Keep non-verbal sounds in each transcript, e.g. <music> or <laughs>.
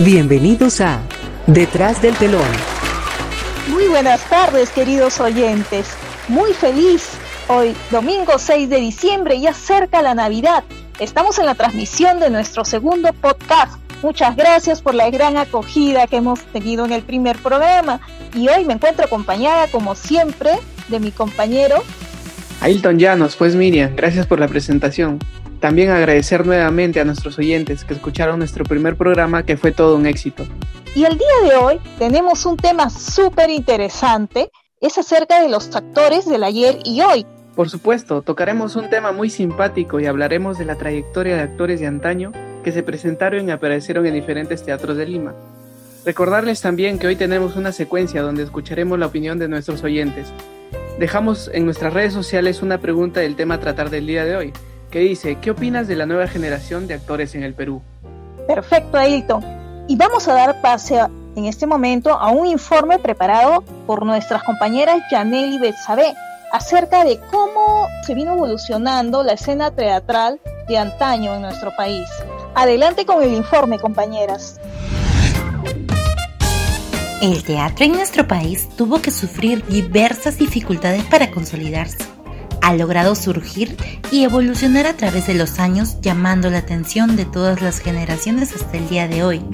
Bienvenidos a Detrás del telón. Muy buenas tardes, queridos oyentes. Muy feliz. Hoy, domingo 6 de diciembre, ya cerca la Navidad. Estamos en la transmisión de nuestro segundo podcast. Muchas gracias por la gran acogida que hemos tenido en el primer programa. Y hoy me encuentro acompañada, como siempre, de mi compañero. Ailton Llanos, pues Miriam, gracias por la presentación. También agradecer nuevamente a nuestros oyentes que escucharon nuestro primer programa que fue todo un éxito. Y el día de hoy tenemos un tema súper interesante, es acerca de los actores del ayer y hoy. Por supuesto, tocaremos un tema muy simpático y hablaremos de la trayectoria de actores de antaño que se presentaron y aparecieron en diferentes teatros de Lima. Recordarles también que hoy tenemos una secuencia donde escucharemos la opinión de nuestros oyentes. Dejamos en nuestras redes sociales una pregunta del tema a tratar del día de hoy, que dice, ¿qué opinas de la nueva generación de actores en el Perú? Perfecto, Ailton. Y vamos a dar pase en este momento a un informe preparado por nuestras compañeras Janelle y Betsabe acerca de cómo se vino evolucionando la escena teatral de antaño en nuestro país. Adelante con el informe, compañeras. El teatro en nuestro país tuvo que sufrir diversas dificultades para consolidarse ha logrado surgir y evolucionar a través de los años llamando la atención de todas las generaciones hasta el día de hoy.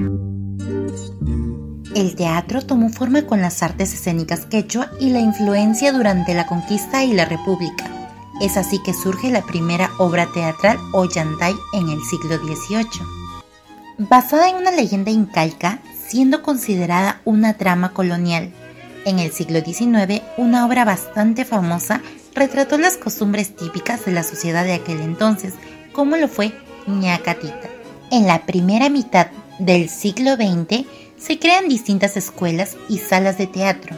El teatro tomó forma con las artes escénicas quechua y la influencia durante la conquista y la república. Es así que surge la primera obra teatral Ollantay en el siglo XVIII. Basada en una leyenda incaica, siendo considerada una trama colonial. En el siglo XIX, una obra bastante famosa retrató las costumbres típicas de la sociedad de aquel entonces, como lo fue Ñacatita. En la primera mitad del siglo XX se crean distintas escuelas y salas de teatro.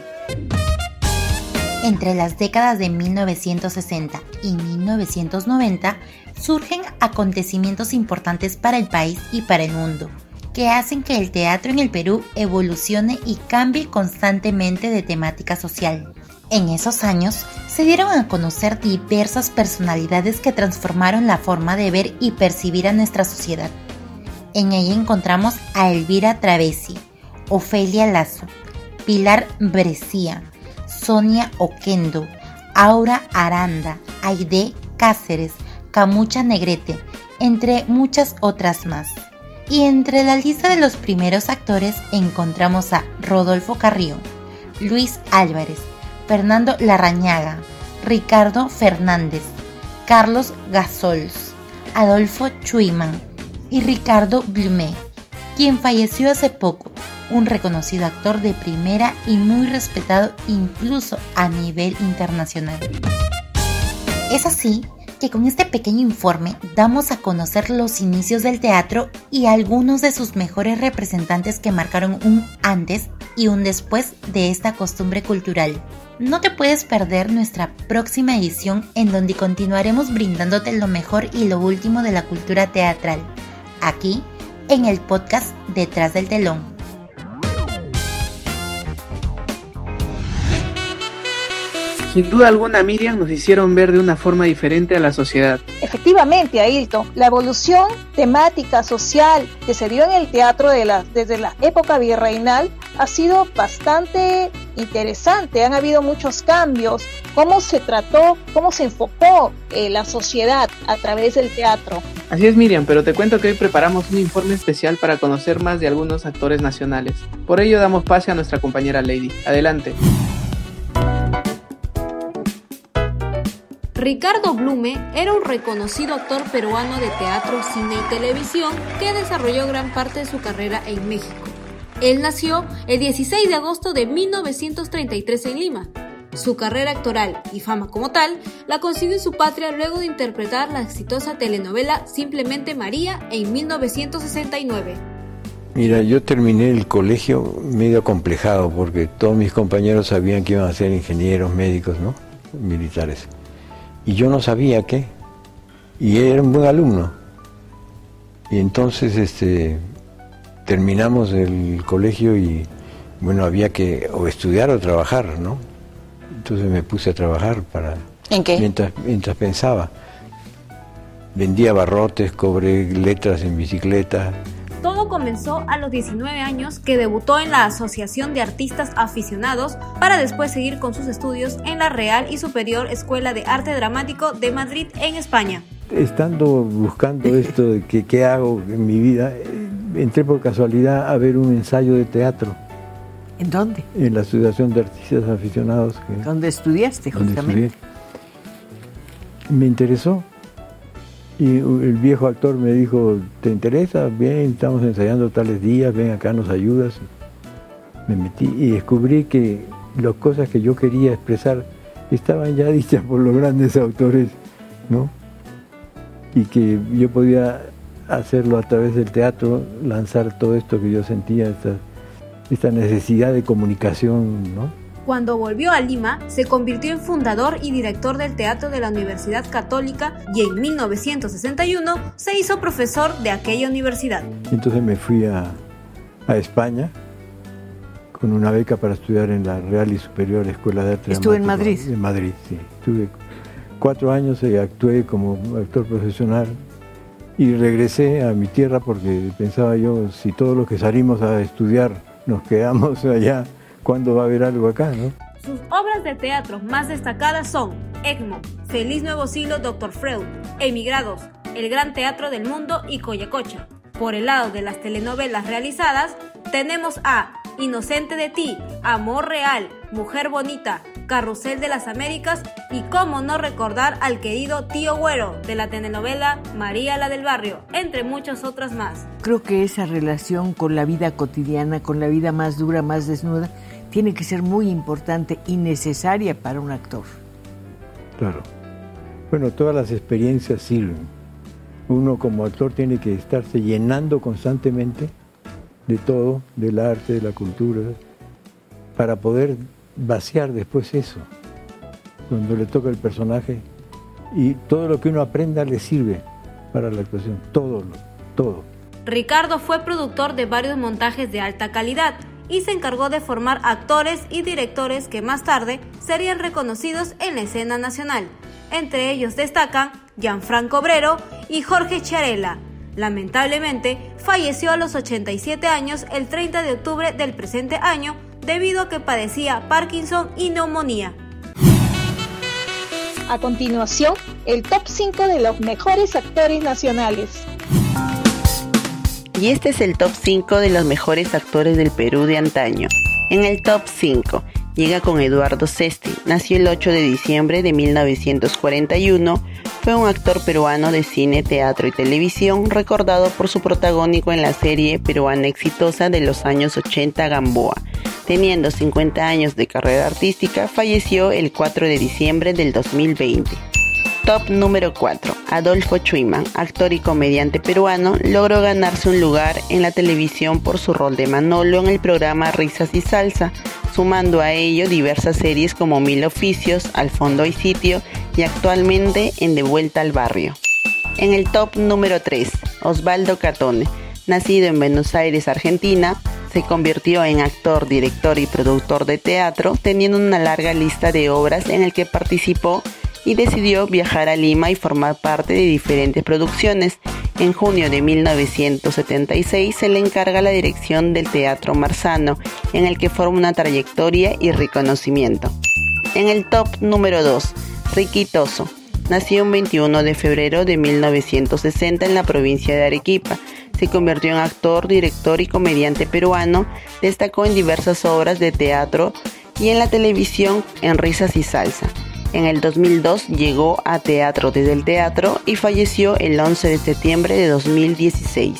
Entre las décadas de 1960 y 1990 surgen acontecimientos importantes para el país y para el mundo, que hacen que el teatro en el Perú evolucione y cambie constantemente de temática social. En esos años se dieron a conocer diversas personalidades que transformaron la forma de ver y percibir a nuestra sociedad. En ella encontramos a Elvira Travesi, Ofelia Lazo, Pilar Brescia, Sonia Oquendo, Aura Aranda, Aide Cáceres, Camucha Negrete, entre muchas otras más. Y entre la lista de los primeros actores encontramos a Rodolfo Carrillo, Luis Álvarez, Fernando Larrañaga, Ricardo Fernández, Carlos Gasols, Adolfo Chuiman y Ricardo Blume, quien falleció hace poco, un reconocido actor de primera y muy respetado incluso a nivel internacional. Es así que con este pequeño informe damos a conocer los inicios del teatro y algunos de sus mejores representantes que marcaron un antes y un después de esta costumbre cultural. No te puedes perder nuestra próxima edición en donde continuaremos brindándote lo mejor y lo último de la cultura teatral, aquí en el podcast Detrás del telón. Sin duda alguna, Miriam, nos hicieron ver de una forma diferente a la sociedad. Efectivamente, Ailton, la evolución temática, social que se dio en el teatro de la, desde la época virreinal ha sido bastante interesante. Han habido muchos cambios. Cómo se trató, cómo se enfocó eh, la sociedad a través del teatro. Así es, Miriam, pero te cuento que hoy preparamos un informe especial para conocer más de algunos actores nacionales. Por ello damos pase a nuestra compañera Lady. Adelante. Ricardo Blume era un reconocido actor peruano de teatro, cine y televisión que desarrolló gran parte de su carrera en México. Él nació el 16 de agosto de 1933 en Lima. Su carrera actoral y fama como tal la consiguió en su patria luego de interpretar la exitosa telenovela Simplemente María en 1969. Mira, yo terminé el colegio medio acomplejado porque todos mis compañeros sabían que iban a ser ingenieros, médicos, ¿no? Militares y yo no sabía qué. Y era un buen alumno. Y entonces este, terminamos el colegio y bueno, había que o estudiar o trabajar, ¿no? Entonces me puse a trabajar para... ¿En qué? Mientras, mientras pensaba. Vendía barrotes, cobré letras en bicicleta, Todo comenzó a los 19 años que debutó en la Asociación de Artistas Aficionados para después seguir con sus estudios en la Real y Superior Escuela de Arte Dramático de Madrid en España. Estando buscando esto de que, qué hago en mi vida, entré por casualidad a ver un ensayo de teatro. ¿En dónde? En la Asociación de Artistas Aficionados. Que, ¿Dónde estudiaste justamente? Me interesó y el viejo actor me dijo, ¿te interesa? Bien, estamos ensayando tales días, ven acá, nos ayudas. Me metí y descubrí que las cosas que yo quería expresar estaban ya <laughs> dichas por los grandes autores, ¿no? Y que yo podía hacerlo a través del teatro, lanzar todo esto que yo sentía, esta, esta necesidad de comunicación, ¿no? Cuando volvió a Lima, se convirtió en fundador y director del Teatro de la Universidad Católica y en 1961 se hizo profesor de aquella universidad. Entonces me fui a, España con una beca para estudiar en la Real y Superior Escuela de Arte. ¿Estuve en Madrid? En Madrid, sí. Estuve cuatro años y actué como actor profesional y regresé a mi tierra porque pensaba yo, si todos los que salimos a estudiar nos quedamos <laughs> allá, cuándo va a haber algo acá, ¿no? Sus obras de teatro más destacadas son ECMO, Feliz Nuevo Siglo Dr. Freud, Emigrados, El Gran Teatro del Mundo y Coyacocha. Por el lado de las telenovelas realizadas, tenemos a Inocente de ti, Amor Real, Mujer Bonita, Carrusel de las Américas y cómo no recordar al querido tío Güero de la telenovela María la del Barrio, entre muchas otras más. Creo que esa relación con la vida cotidiana, con la vida más dura, más desnuda, tiene que ser muy importante y necesaria para un actor. Claro. Bueno, todas las experiencias sirven. Uno como actor tiene que estarse llenando constantemente de todo, del arte, de la cultura, para poder vaciar después eso, cuando le toca el personaje. Y todo lo que uno aprenda le sirve para la actuación, todo, todo. Ricardo fue productor de varios montajes de alta calidad y se encargó de formar actores y directores que más tarde serían reconocidos en la escena nacional. Entre ellos destacan Gianfranco Obrero y Jorge Charela. Lamentablemente, falleció a los 87 años el 30 de octubre del presente año debido a que padecía Parkinson y neumonía. A continuación, el top 5 de los mejores actores nacionales. Y este es el top 5 de los mejores actores del Perú de antaño. En el top 5 llega con Eduardo Sesti. Nació el 8 de diciembre de 1941. Fue un actor peruano de cine, teatro y televisión, recordado por su protagónico en la serie peruana exitosa de los años 80 Gamboa. Teniendo 50 años de carrera artística, falleció el 4 de diciembre del 2020. Top número 4. Adolfo Chuiman, actor y comediante peruano, logró ganarse un lugar en la televisión por su rol de Manolo en el programa Risas y Salsa, sumando a ello diversas series como Mil Oficios, Al Fondo y Sitio y actualmente en De Vuelta al Barrio. En el top número 3, Osvaldo Catone, nacido en Buenos Aires, Argentina, se convirtió en actor, director y productor de teatro, teniendo una larga lista de obras en el que participó y decidió viajar a Lima y formar parte de diferentes producciones. En junio de 1976 se le encarga la dirección del Teatro Marzano, en el que forma una trayectoria y reconocimiento. En el top número 2, Riquitoso. Nació el 21 de febrero de 1960 en la provincia de Arequipa. Se convirtió en actor, director y comediante peruano. Destacó en diversas obras de teatro y en la televisión en Risas y Salsa. En el 2002 llegó a Teatro desde el Teatro y falleció el 11 de septiembre de 2016.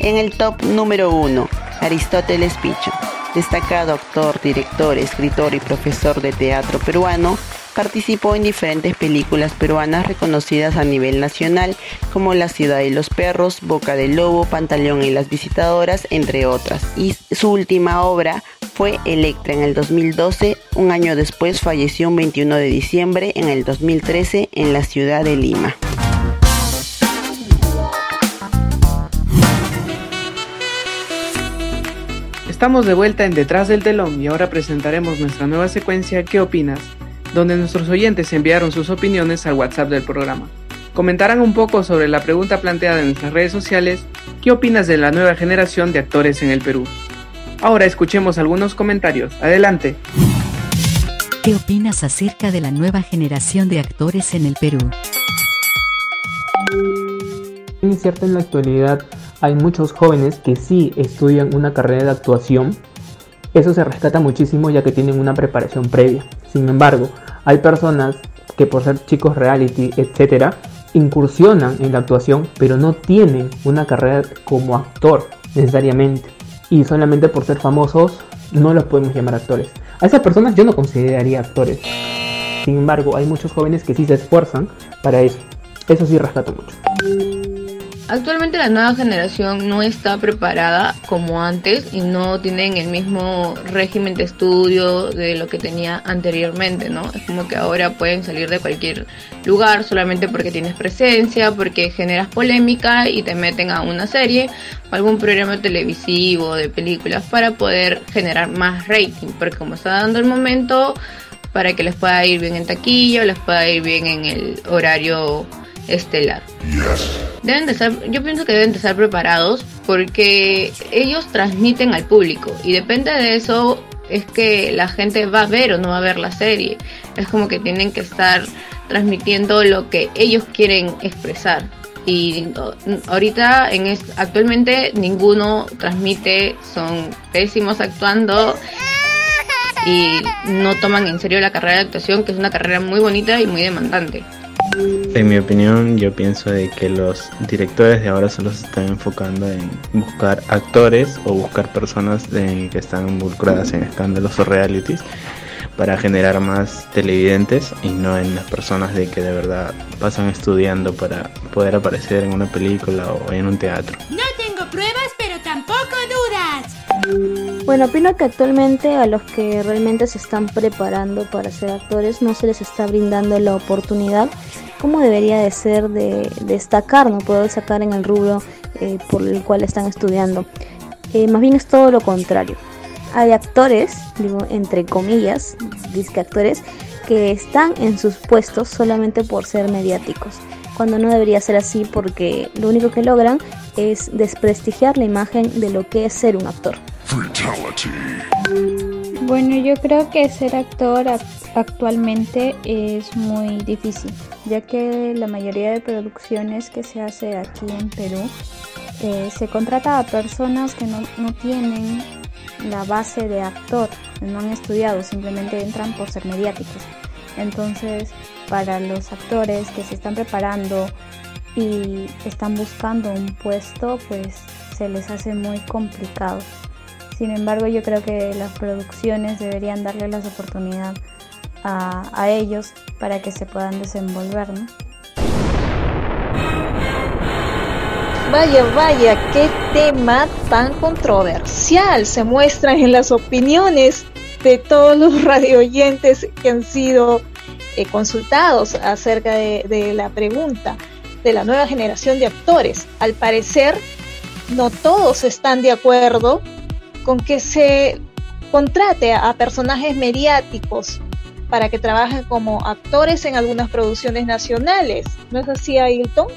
En el top número 1, Aristóteles Picho, destacado actor, director, escritor y profesor de teatro peruano, participó en diferentes películas peruanas reconocidas a nivel nacional como La ciudad de los perros, Boca del lobo, Pantaleón y las visitadoras, entre otras. Y su última obra fue Electra en el 2012, un año después falleció un 21 de diciembre en el 2013 en la ciudad de Lima. Estamos de vuelta en Detrás del Telón y ahora presentaremos nuestra nueva secuencia ¿Qué opinas? donde nuestros oyentes enviaron sus opiniones al WhatsApp del programa. comentarán un poco sobre la pregunta planteada en nuestras redes sociales, ¿qué opinas de la nueva generación de actores en el Perú? Ahora escuchemos algunos comentarios. Adelante. ¿Qué opinas acerca de la nueva generación de actores en el Perú? Es cierto, en la actualidad hay muchos jóvenes que sí estudian una carrera de actuación. Eso se rescata muchísimo ya que tienen una preparación previa. Sin embargo, hay personas que por ser chicos reality, etcétera, incursionan en la actuación, pero no tienen una carrera como actor necesariamente. Y solamente por ser famosos no los podemos llamar actores. A esas personas yo no consideraría actores. Sin embargo, hay muchos jóvenes que sí se esfuerzan para eso. Eso sí rescato mucho. Actualmente la nueva generación no está preparada como antes y no tienen el mismo régimen de estudio de lo que tenía anteriormente, ¿no? Es como que ahora pueden salir de cualquier lugar solamente porque tienes presencia, porque generas polémica y te meten a una serie o algún programa televisivo de películas para poder generar más rating, porque como está dando el momento para que les pueda ir bien en taquilla les pueda ir bien en el horario estelar. Deben de estar, yo pienso que deben de estar preparados porque ellos transmiten al público y depende de eso es que la gente va a ver o no va a ver la serie. Es como que tienen que estar transmitiendo lo que ellos quieren expresar. Y ahorita, en actualmente, ninguno transmite, son pésimos actuando y no toman en serio la carrera de actuación, que es una carrera muy bonita y muy demandante. En mi opinión, yo pienso de que los directores de ahora solo se están enfocando en buscar actores o buscar personas que están involucradas en escándalos o realities para generar más televidentes y no en las personas de que de verdad pasan estudiando para poder aparecer en una película o en un teatro. No tengo pruebas, pero tampoco dudas. Bueno, opino que actualmente a los que realmente se están preparando para ser actores no se les está brindando la oportunidad como debería de ser de destacar, no poder sacar en el rubro eh, por el cual están estudiando. Eh, más bien es todo lo contrario. Hay actores, digo entre comillas, disque actores, que están en sus puestos solamente por ser mediáticos, cuando no debería ser así porque lo único que logran es desprestigiar la imagen de lo que es ser un actor. Bueno, yo creo que ser actor actualmente es muy difícil, ya que la mayoría de producciones que se hace aquí en Perú eh, se contrata a personas que no, no tienen la base de actor, no han estudiado, simplemente entran por ser mediáticos. Entonces, para los actores que se están preparando y están buscando un puesto, pues se les hace muy complicado. Sin embargo, yo creo que las producciones deberían darle las oportunidades a, ellos para que se puedan desenvolver, ¿no? Vaya, vaya, qué tema tan controversial se muestran en las opiniones de todos los <laughs> radioyentes que han sido eh, consultados acerca de la pregunta de la nueva generación de actores. Al parecer, no todos están de acuerdo con que se contrate a personajes mediáticos para que trabajen como actores en algunas producciones nacionales. ¿No es así, Ailton?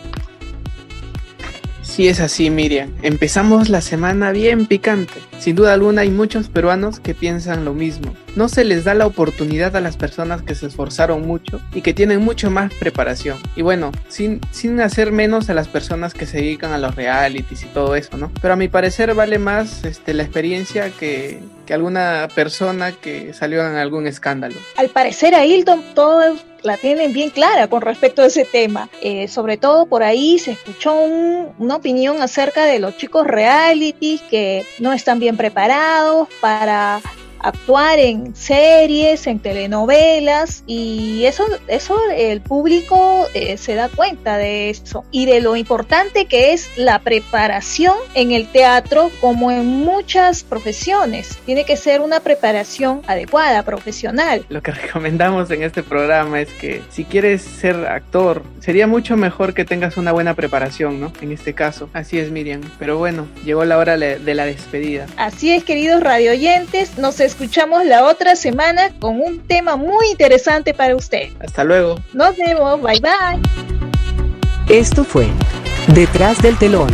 Sí es así, Miriam. Empezamos la semana bien picante. Sin duda alguna hay muchos peruanos que piensan lo mismo. No se les da la oportunidad a las personas que se esforzaron mucho y que tienen mucho más preparación. Y bueno, sin, sin hacer menos a las personas que se dedican a los realities y todo eso, ¿no? Pero a mi parecer vale más este, la experiencia que, que alguna persona que salió en algún escándalo. Al parecer a Hilton todo la tienen bien clara con respecto a ese tema. Eh, sobre todo por ahí se escuchó una opinión acerca de los chicos reality que no están bien preparados para actuar en series, en telenovelas y eso, eso el público eh, se da cuenta de eso y de lo importante que es la preparación en el teatro como en muchas profesiones. Tiene que ser una preparación adecuada, profesional. Lo que <laughs> recomendamos en este programa es que si quieres ser actor, sería mucho mejor que tengas una buena preparación, ¿no? En este caso. Así es, Miriam. Pero bueno, llegó la hora de la despedida. Así es, queridos radioyentes, nos escuchamos la otra semana con un tema muy interesante para usted. Hasta luego. Nos vemos, bye bye. Esto fue Detrás del telón